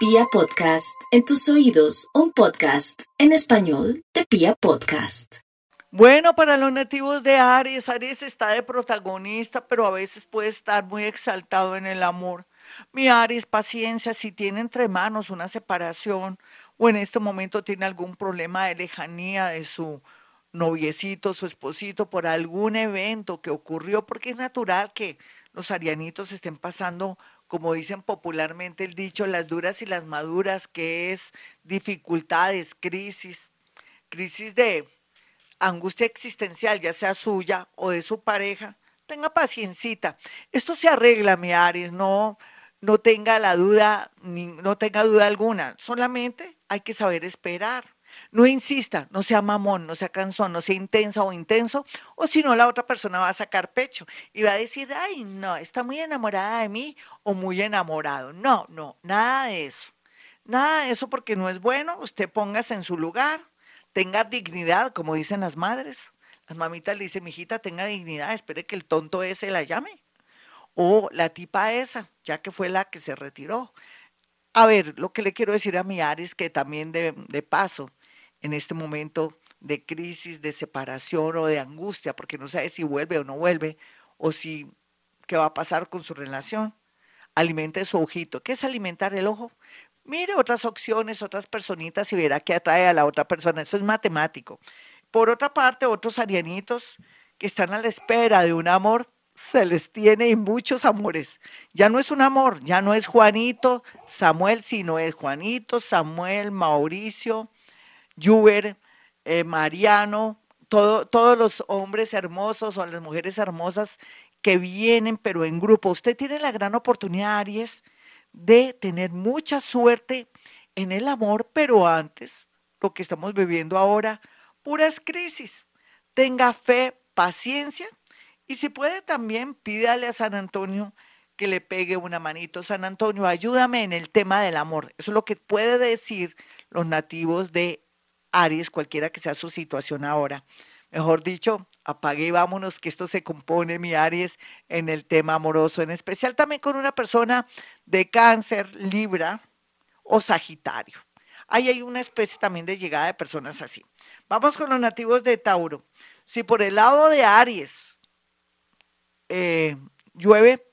Pia Podcast, en tus oídos, un podcast en español de Pia Podcast. Bueno, para los nativos de Aries, Aries está de protagonista, pero a veces puede estar muy exaltado en el amor. Mi Aries, paciencia, si tiene entre manos una separación o en este momento tiene algún problema de lejanía de su noviecito, su esposito, por algún evento que ocurrió, porque es natural que los arianitos estén pasando, como dicen popularmente el dicho, las duras y las maduras, que es dificultades, crisis, crisis de angustia existencial, ya sea suya o de su pareja. Tenga paciencita. Esto se arregla, mi Aries, no, no tenga la duda, no tenga duda alguna. Solamente hay que saber esperar. No insista, no sea mamón, no sea cansón, no sea intensa o intenso, o si no, la otra persona va a sacar pecho y va a decir, ay, no, está muy enamorada de mí o muy enamorado. No, no, nada de eso. Nada de eso porque no es bueno. Usted póngase en su lugar, tenga dignidad, como dicen las madres. Las mamitas le dicen, mijita, tenga dignidad, espere que el tonto ese la llame. O la tipa esa, ya que fue la que se retiró. A ver, lo que le quiero decir a mi Aries, que también de, de paso, en este momento de crisis, de separación o de angustia, porque no sabe si vuelve o no vuelve, o si qué va a pasar con su relación. Alimente su ojito. ¿Qué es alimentar el ojo? Mire otras opciones, otras personitas y verá qué atrae a la otra persona. Eso es matemático. Por otra parte, otros arianitos que están a la espera de un amor, se les tiene y muchos amores. Ya no es un amor, ya no es Juanito, Samuel, sino es Juanito, Samuel, Mauricio, Juber, eh, Mariano, todo, todos los hombres hermosos o las mujeres hermosas que vienen, pero en grupo. Usted tiene la gran oportunidad, Aries, de tener mucha suerte en el amor, pero antes, lo que estamos viviendo ahora, puras crisis. Tenga fe, paciencia y si puede también pídale a San Antonio que le pegue una manito. San Antonio, ayúdame en el tema del amor. Eso es lo que puede decir los nativos de Aries, cualquiera que sea su situación ahora. Mejor dicho, apague y vámonos, que esto se compone, mi Aries, en el tema amoroso, en especial también con una persona de cáncer, Libra o Sagitario. Ahí hay una especie también de llegada de personas así. Vamos con los nativos de Tauro. Si por el lado de Aries eh, llueve,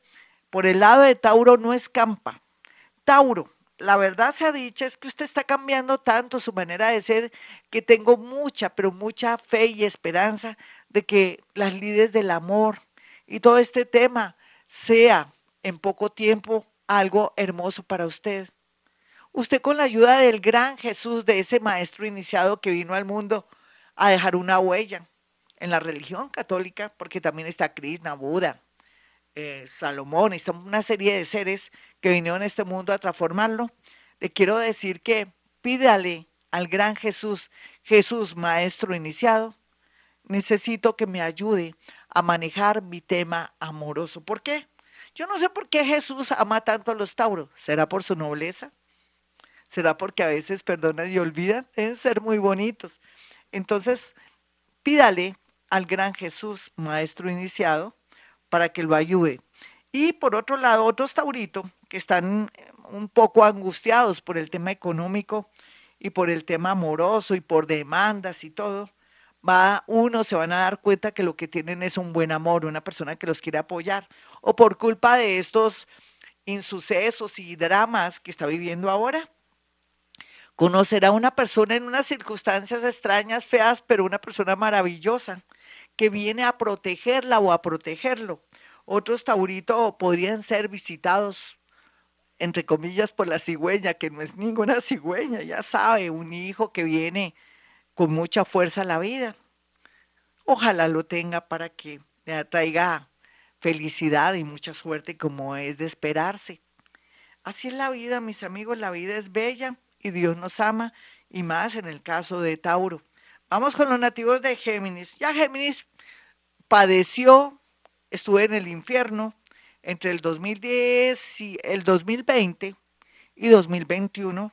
por el lado de Tauro no escampa. Tauro, la verdad se ha dicho es que usted está cambiando tanto su manera de ser que tengo mucha, pero mucha fe y esperanza de que las lides del amor y todo este tema sea en poco tiempo algo hermoso para usted. Usted con la ayuda del gran Jesús, de ese maestro iniciado que vino al mundo a dejar una huella en la religión católica, porque también está Krishna, Buda, eh, Salomón, está una serie de seres que vinieron a este mundo a transformarlo, le quiero decir que pídale al gran Jesús, Jesús maestro iniciado, necesito que me ayude a manejar mi tema amoroso. ¿Por qué? Yo no sé por qué Jesús ama tanto a los tauros. ¿Será por su nobleza? ¿Será porque a veces perdonan y olvidan? Deben ser muy bonitos. Entonces, pídale al gran Jesús, maestro iniciado, para que lo ayude. Y por otro lado, otros tauritos que están eh, un poco angustiados por el tema económico y por el tema amoroso y por demandas y todo, va uno se van a dar cuenta que lo que tienen es un buen amor, una persona que los quiere apoyar, o por culpa de estos insucesos y dramas que está viviendo ahora. Conocerá a una persona en unas circunstancias extrañas, feas, pero una persona maravillosa que viene a protegerla o a protegerlo. Otros tauritos podrían ser visitados, entre comillas, por la cigüeña, que no es ninguna cigüeña, ya sabe, un hijo que viene con mucha fuerza a la vida. Ojalá lo tenga para que le atraiga felicidad y mucha suerte como es de esperarse. Así es la vida, mis amigos, la vida es bella y Dios nos ama y más en el caso de Tauro. Vamos con los nativos de Géminis. Ya Géminis padeció estuve en el infierno entre el 2010 y el 2020 y 2021,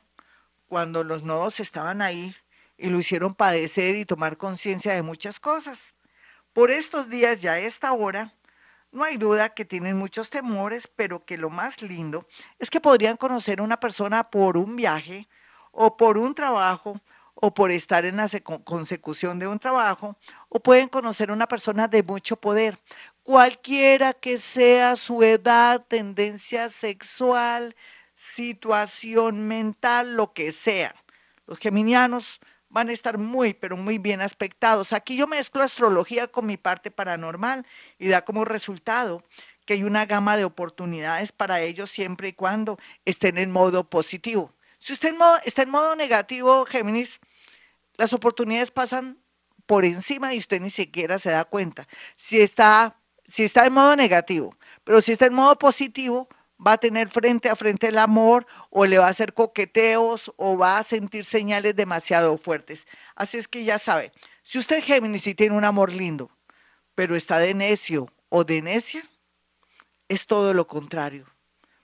cuando los nodos estaban ahí y lo hicieron padecer y tomar conciencia de muchas cosas. Por estos días, ya a esta hora, No hay duda que tienen muchos temores, pero que lo más lindo es que podrían conocer a una persona por un viaje o por un trabajo o por estar en la consecución de un trabajo, o pueden conocer una persona de mucho poder, cualquiera que sea su edad, tendencia sexual, situación mental, lo que sea. Los geminianos van a estar muy, pero muy bien aspectados. Aquí yo mezclo astrología con mi parte paranormal y da como resultado que hay una gama de oportunidades para ellos siempre y cuando estén en modo positivo. Si usted está en modo negativo, Géminis, las oportunidades pasan por encima y usted ni siquiera se da cuenta. Si está, si está en modo negativo, pero si está en modo positivo, va a tener frente a frente el amor o le va a hacer coqueteos o va a sentir señales demasiado fuertes. Así es que ya sabe, si usted Géminis sí tiene un amor lindo, pero está de necio o de necia, es todo lo contrario.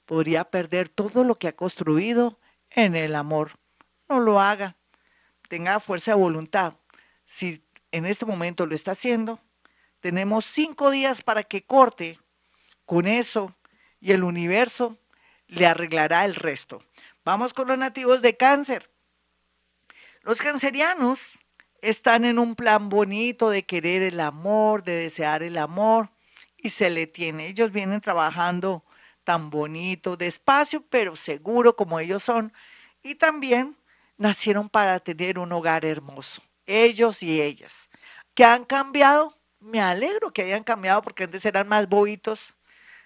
Podría perder todo lo que ha construido en el amor. No lo haga. Tenga fuerza de voluntad. Si en este momento lo está haciendo, tenemos cinco días para que corte con eso y el universo le arreglará el resto. Vamos con los nativos de cáncer. Los cancerianos están en un plan bonito de querer el amor, de desear el amor, y se le tiene. Ellos vienen trabajando tan bonito, despacio, pero seguro como ellos son. Y también nacieron para tener un hogar hermoso, ellos y ellas. ¿Que han cambiado? Me alegro que hayan cambiado porque antes eran más bobitos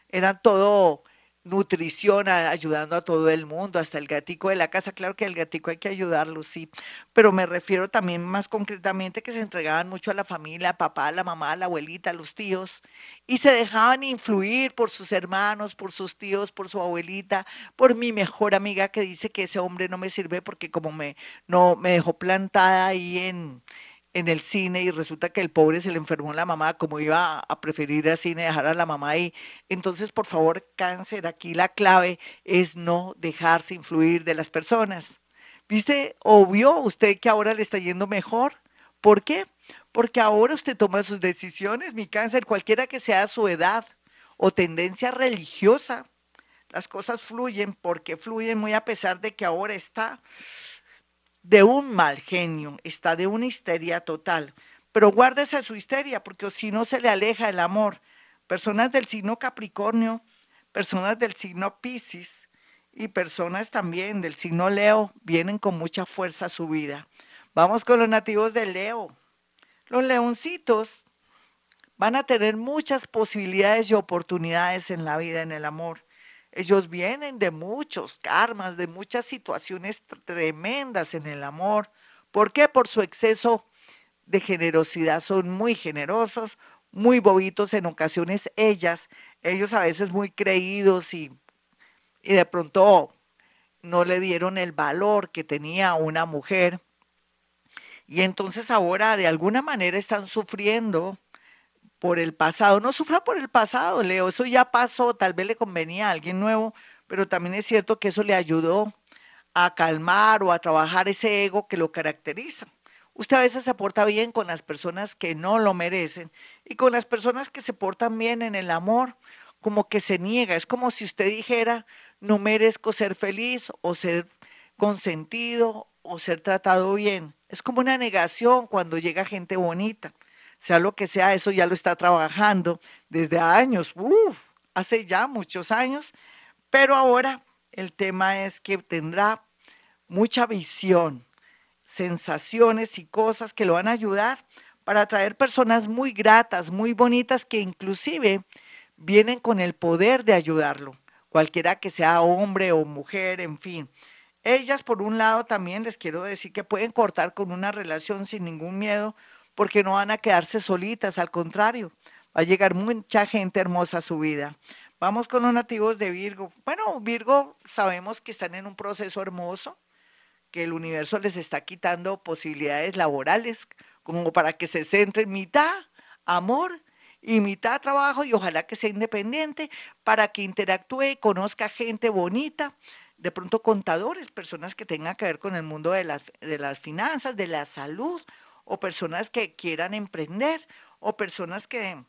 eran todo nutrición, ayudando a todo el mundo, hasta el gatico de la casa. Claro que el gatico hay que ayudarlo, sí, pero me refiero también más concretamente que se entregaban mucho a la familia, a papá, a la mamá, a la abuelita, a los tíos, y se dejaban influir por sus hermanos, por sus tíos, por su abuelita, por mi mejor amiga que dice que ese hombre no me sirve porque como me, no, me dejó plantada ahí en, en el cine y resulta que el pobre se le enfermó la mamá, como iba a preferir al cine dejar a la mamá ahí. Entonces, por favor, cáncer, aquí la clave es no dejarse influir de las personas. ¿Viste? Obvio usted que ahora le está yendo mejor. ¿Por qué? Porque ahora usted toma sus decisiones, mi cáncer, cualquiera que sea su edad o tendencia religiosa. Las cosas fluyen porque fluyen muy a pesar de que ahora está de un mal genio, está de una histeria total. Pero guárdese su histeria, porque si no se le aleja el amor. Personas del signo Capricornio, personas del signo Piscis y personas también del signo Leo vienen con mucha fuerza a su vida. Vamos con los nativos de Leo. Los leoncitos van a tener muchas posibilidades y oportunidades en la vida, en el amor. Ellos vienen de muchos karmas, de muchas situaciones tremendas en el amor. ¿Por qué? Por su exceso de generosidad. Son muy generosos, muy bobitos en ocasiones ellas, ellos a veces muy creídos y, y de pronto no le dieron el valor que tenía una mujer. Y entonces ahora de alguna manera están sufriendo por el pasado. No sufra por el pasado, Leo, eso ya pasó, tal vez le convenía a alguien nuevo, pero también es cierto que eso le ayudó a calmar o a trabajar ese ego que lo caracteriza. Usted a veces se porta bien con las personas que no lo merecen y con las personas que se portan bien en el amor, como que se niega. Es como si usted dijera, no merezco ser feliz o ser consentido o ser tratado bien. Es como una negación cuando llega gente bonita sea lo que sea, eso ya lo está trabajando desde años, uff, hace ya muchos años, pero ahora el tema es que tendrá mucha visión, sensaciones y cosas que lo van a ayudar para atraer personas muy gratas, muy bonitas, que inclusive vienen con el poder de ayudarlo, cualquiera que sea hombre o mujer, en fin. Ellas, por un lado, también les quiero decir que pueden cortar con una relación sin ningún miedo, porque no van a quedarse solitas, al contrario, va a llegar mucha gente hermosa a su vida. Vamos con los nativos de Virgo. Bueno, Virgo sabemos que están en un proceso hermoso, que el universo les está quitando posibilidades laborales, como para que se centren mitad amor y mitad trabajo y ojalá que sea independiente para que interactúe, conozca gente bonita, de pronto contadores, personas que tengan que ver con el mundo de las, de las finanzas, de la salud, o personas que quieran emprender o personas que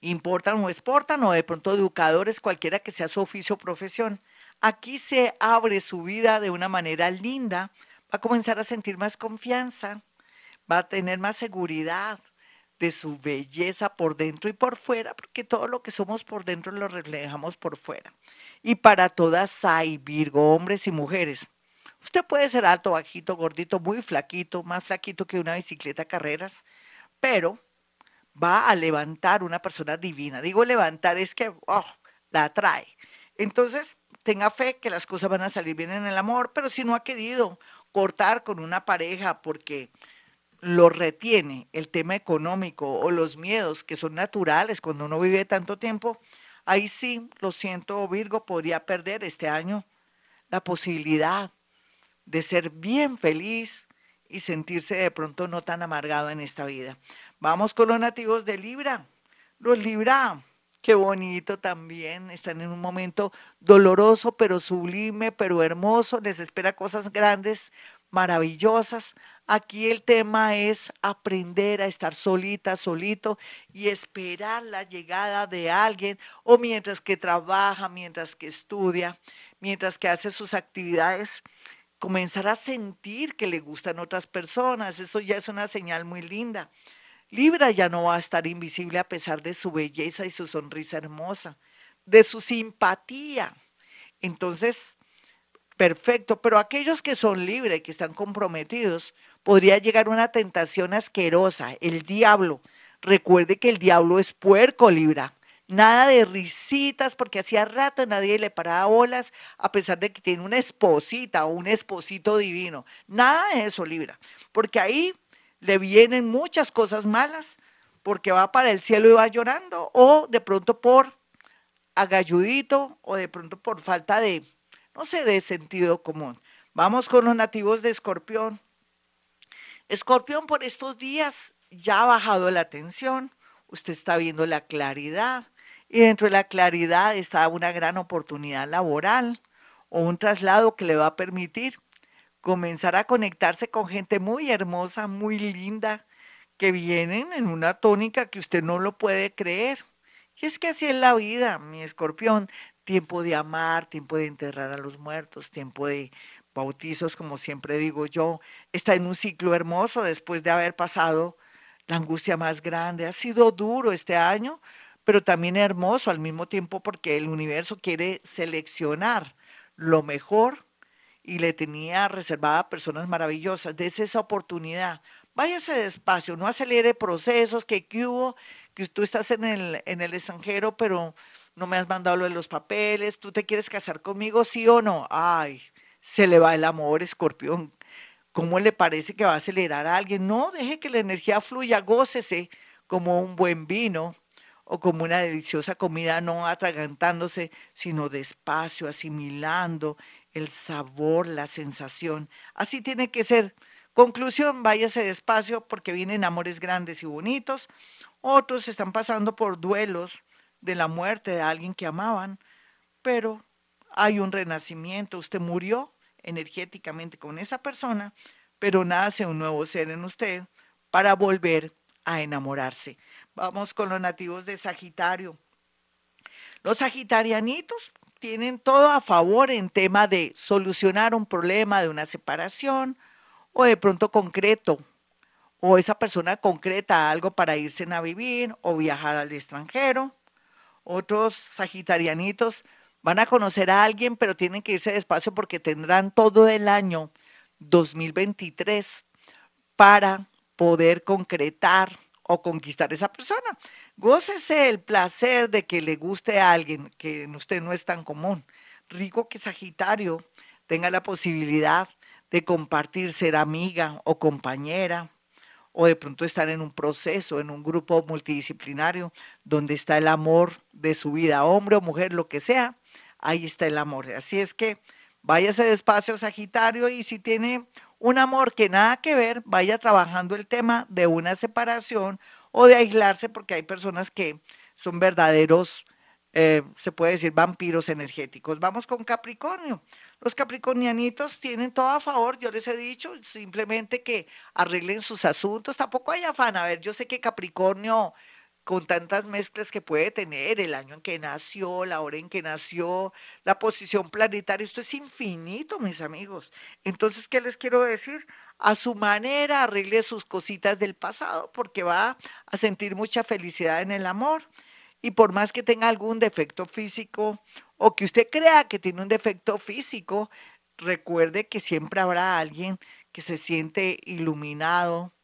importan o exportan o de pronto educadores, cualquiera que sea su oficio o profesión. Aquí se abre su vida de una manera linda, va a comenzar a sentir más confianza, va a tener más seguridad de su belleza por dentro y por fuera, porque todo lo que somos por dentro lo reflejamos por fuera. Y para todas hay, Virgo, hombres y mujeres. Usted puede ser alto, bajito, gordito, muy flaquito, más flaquito que una bicicleta carreras, pero va a levantar una persona divina. Digo levantar es que oh, la atrae. Entonces, tenga fe que las cosas van a salir bien en el amor, pero si no ha querido cortar con una pareja porque lo retiene el tema económico o los miedos que son naturales cuando uno vive tanto tiempo, ahí sí, lo siento, Virgo, podría perder este año la posibilidad de ser bien feliz y sentirse de pronto no tan amargado en esta vida. Vamos con los nativos de Libra. Los Libra, qué bonito también, están en un momento doloroso, pero sublime, pero hermoso, les espera cosas grandes, maravillosas. Aquí el tema es aprender a estar solita, solito y esperar la llegada de alguien o mientras que trabaja, mientras que estudia, mientras que hace sus actividades comenzar a sentir que le gustan otras personas. Eso ya es una señal muy linda. Libra ya no va a estar invisible a pesar de su belleza y su sonrisa hermosa, de su simpatía. Entonces, perfecto, pero aquellos que son libres, que están comprometidos, podría llegar una tentación asquerosa, el diablo. Recuerde que el diablo es puerco, Libra. Nada de risitas, porque hacía rato nadie le paraba bolas, a pesar de que tiene una esposita o un esposito divino. Nada de eso, Libra, porque ahí le vienen muchas cosas malas, porque va para el cielo y va llorando, o de pronto por agalludito, o de pronto por falta de, no sé, de sentido común. Vamos con los nativos de Escorpión. Escorpión por estos días ya ha bajado la tensión, usted está viendo la claridad, y dentro de la claridad está una gran oportunidad laboral o un traslado que le va a permitir comenzar a conectarse con gente muy hermosa, muy linda, que vienen en una tónica que usted no lo puede creer. Y es que así es la vida, mi escorpión. Tiempo de amar, tiempo de enterrar a los muertos, tiempo de bautizos, como siempre digo yo. Está en un ciclo hermoso después de haber pasado la angustia más grande. Ha sido duro este año, pero también hermoso al mismo tiempo porque el universo quiere seleccionar lo mejor y le tenía reservada a personas maravillosas. Des esa oportunidad. Váyase despacio, no acelere procesos que, que hubo, que tú estás en el, en el extranjero, pero no me has mandado lo de los papeles, tú te quieres casar conmigo, sí o no. Ay, se le va el amor, escorpión. ¿Cómo le parece que va a acelerar a alguien? No, deje que la energía fluya, gócese como un buen vino o como una deliciosa comida, no atragantándose, sino despacio, asimilando el sabor, la sensación. Así tiene que ser. Conclusión, váyase despacio porque vienen amores grandes y bonitos. Otros están pasando por duelos de la muerte de alguien que amaban, pero hay un renacimiento. Usted murió energéticamente con esa persona, pero nace un nuevo ser en usted para volver a enamorarse. Vamos con los nativos de Sagitario. Los sagitarianitos tienen todo a favor en tema de solucionar un problema de una separación o de pronto concreto, o esa persona concreta algo para irse a vivir o viajar al extranjero. Otros sagitarianitos van a conocer a alguien, pero tienen que irse despacio porque tendrán todo el año 2023 para poder concretar o conquistar a esa persona. Gócese el placer de que le guste a alguien que en usted no es tan común. Rico que Sagitario tenga la posibilidad de compartir, ser amiga o compañera, o de pronto estar en un proceso, en un grupo multidisciplinario, donde está el amor de su vida, hombre o mujer, lo que sea, ahí está el amor. Así es que váyase despacio, Sagitario, y si tiene un amor que nada que ver, vaya trabajando el tema de una separación o de aislarse, porque hay personas que son verdaderos, eh, se puede decir, vampiros energéticos. Vamos con Capricornio. Los capricornianitos tienen todo a favor, yo les he dicho, simplemente que arreglen sus asuntos, tampoco hay afán. A ver, yo sé que Capricornio con tantas mezclas que puede tener, el año en que nació, la hora en que nació, la posición planetaria, esto es infinito, mis amigos. Entonces, ¿qué les quiero decir? A su manera, arregle sus cositas del pasado, porque va a sentir mucha felicidad en el amor. Y por más que tenga algún defecto físico o que usted crea que tiene un defecto físico, recuerde que siempre habrá alguien que se siente iluminado,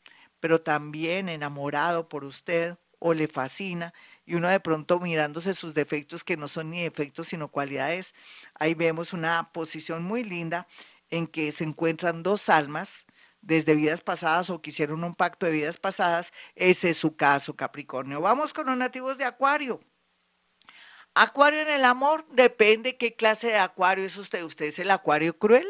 pero también enamorado por usted o le fascina y uno de pronto mirándose sus defectos que no son ni defectos sino cualidades, ahí vemos una posición muy linda en que se encuentran dos almas desde vidas pasadas o que hicieron un pacto de vidas pasadas, ese es su caso, Capricornio. Vamos con los nativos de Acuario. Acuario en el amor, depende qué clase de acuario es usted. ¿Usted es el acuario cruel?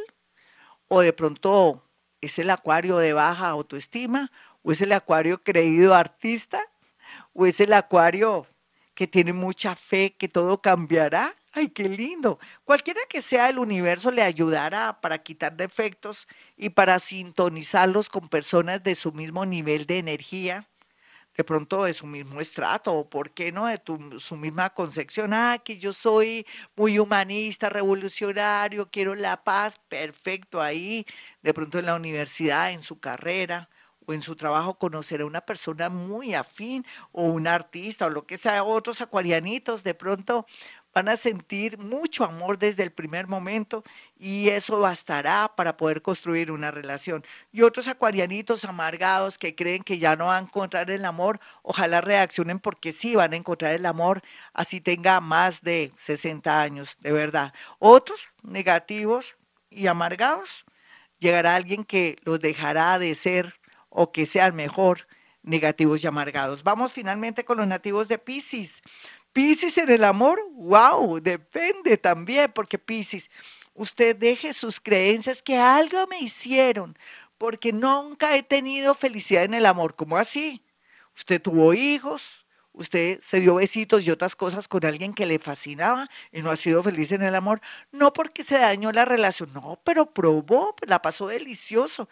¿O de pronto es el acuario de baja autoestima? ¿O es el acuario creído artista? O es el acuario que tiene mucha fe que todo cambiará. Ay, qué lindo. Cualquiera que sea el universo le ayudará para quitar defectos y para sintonizarlos con personas de su mismo nivel de energía, de pronto de su mismo estrato, o por qué no, de su misma concepción. Ah, que yo soy muy humanista, revolucionario, quiero la paz, perfecto ahí, de pronto en la universidad, en su carrera o en su trabajo conocer a una persona muy afín o un artista o lo que sea, otros acuarianitos de pronto van a sentir mucho amor desde el primer momento y eso bastará para poder construir una relación. Y otros acuarianitos amargados que creen que ya no van a encontrar el amor, ojalá reaccionen porque sí van a encontrar el amor, así tenga más de 60 años, de verdad. Otros negativos y amargados, llegará alguien que los dejará de ser o que sean mejor negativos y amargados. Vamos finalmente con los nativos de Pisces. Pisces en el amor, wow, depende también, porque Pisces, usted deje sus creencias que algo me hicieron, porque nunca he tenido felicidad en el amor. ¿Cómo así? Usted tuvo hijos, usted se dio besitos y otras cosas con alguien que le fascinaba y no ha sido feliz en el amor, no porque se dañó la relación, no, pero probó, la pasó delicioso,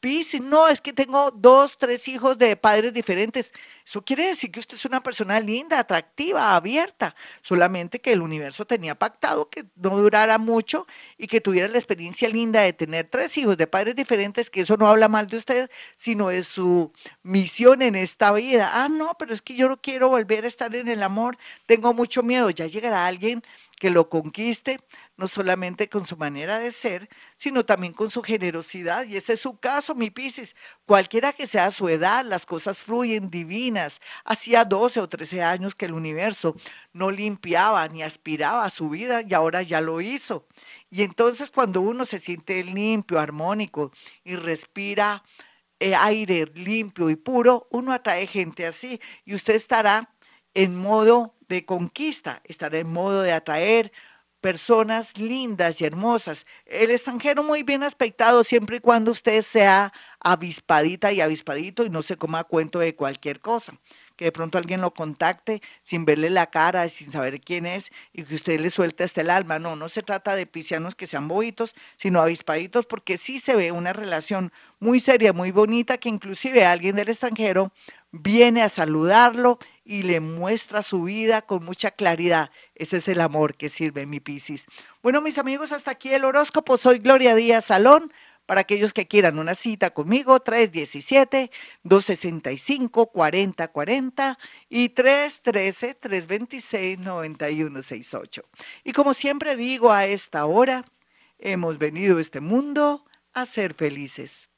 Piscis, no, es que tengo dos, tres hijos de padres diferentes. Eso quiere decir que usted es una persona linda, atractiva, abierta, solamente que el universo tenía pactado que no durara mucho y que tuviera la experiencia linda de tener tres hijos de padres diferentes, que eso no habla mal de usted, sino de su misión en esta vida. Ah, no, pero es que yo no quiero volver a estar en el amor, tengo mucho miedo, ya llegará alguien que lo conquiste, no solamente con su manera de ser, sino también con su generosidad. Y ese es su caso, mi Piscis. Cualquiera que sea su edad, las cosas fluyen divinas. Hacía 12 o 13 años que el universo no limpiaba ni aspiraba a su vida y ahora ya lo hizo. Y entonces cuando uno se siente limpio, armónico y respira eh, aire limpio y puro, uno atrae gente así y usted estará en modo de conquista, estará en modo de atraer personas lindas y hermosas. El extranjero muy bien aspectado siempre y cuando usted sea avispadita y avispadito y no se coma cuento de cualquier cosa. Que de pronto alguien lo contacte sin verle la cara, sin saber quién es y que usted le suelte hasta el alma. No, no se trata de pisianos que sean boitos, sino avispaditos porque sí se ve una relación muy seria, muy bonita, que inclusive alguien del extranjero viene a saludarlo y le muestra su vida con mucha claridad. Ese es el amor que sirve mi Piscis. Bueno, mis amigos, hasta aquí el horóscopo. Soy Gloria Díaz Salón. Para aquellos que quieran una cita conmigo, 317-265-4040 y 313-326-9168. Y como siempre digo a esta hora, hemos venido a este mundo a ser felices.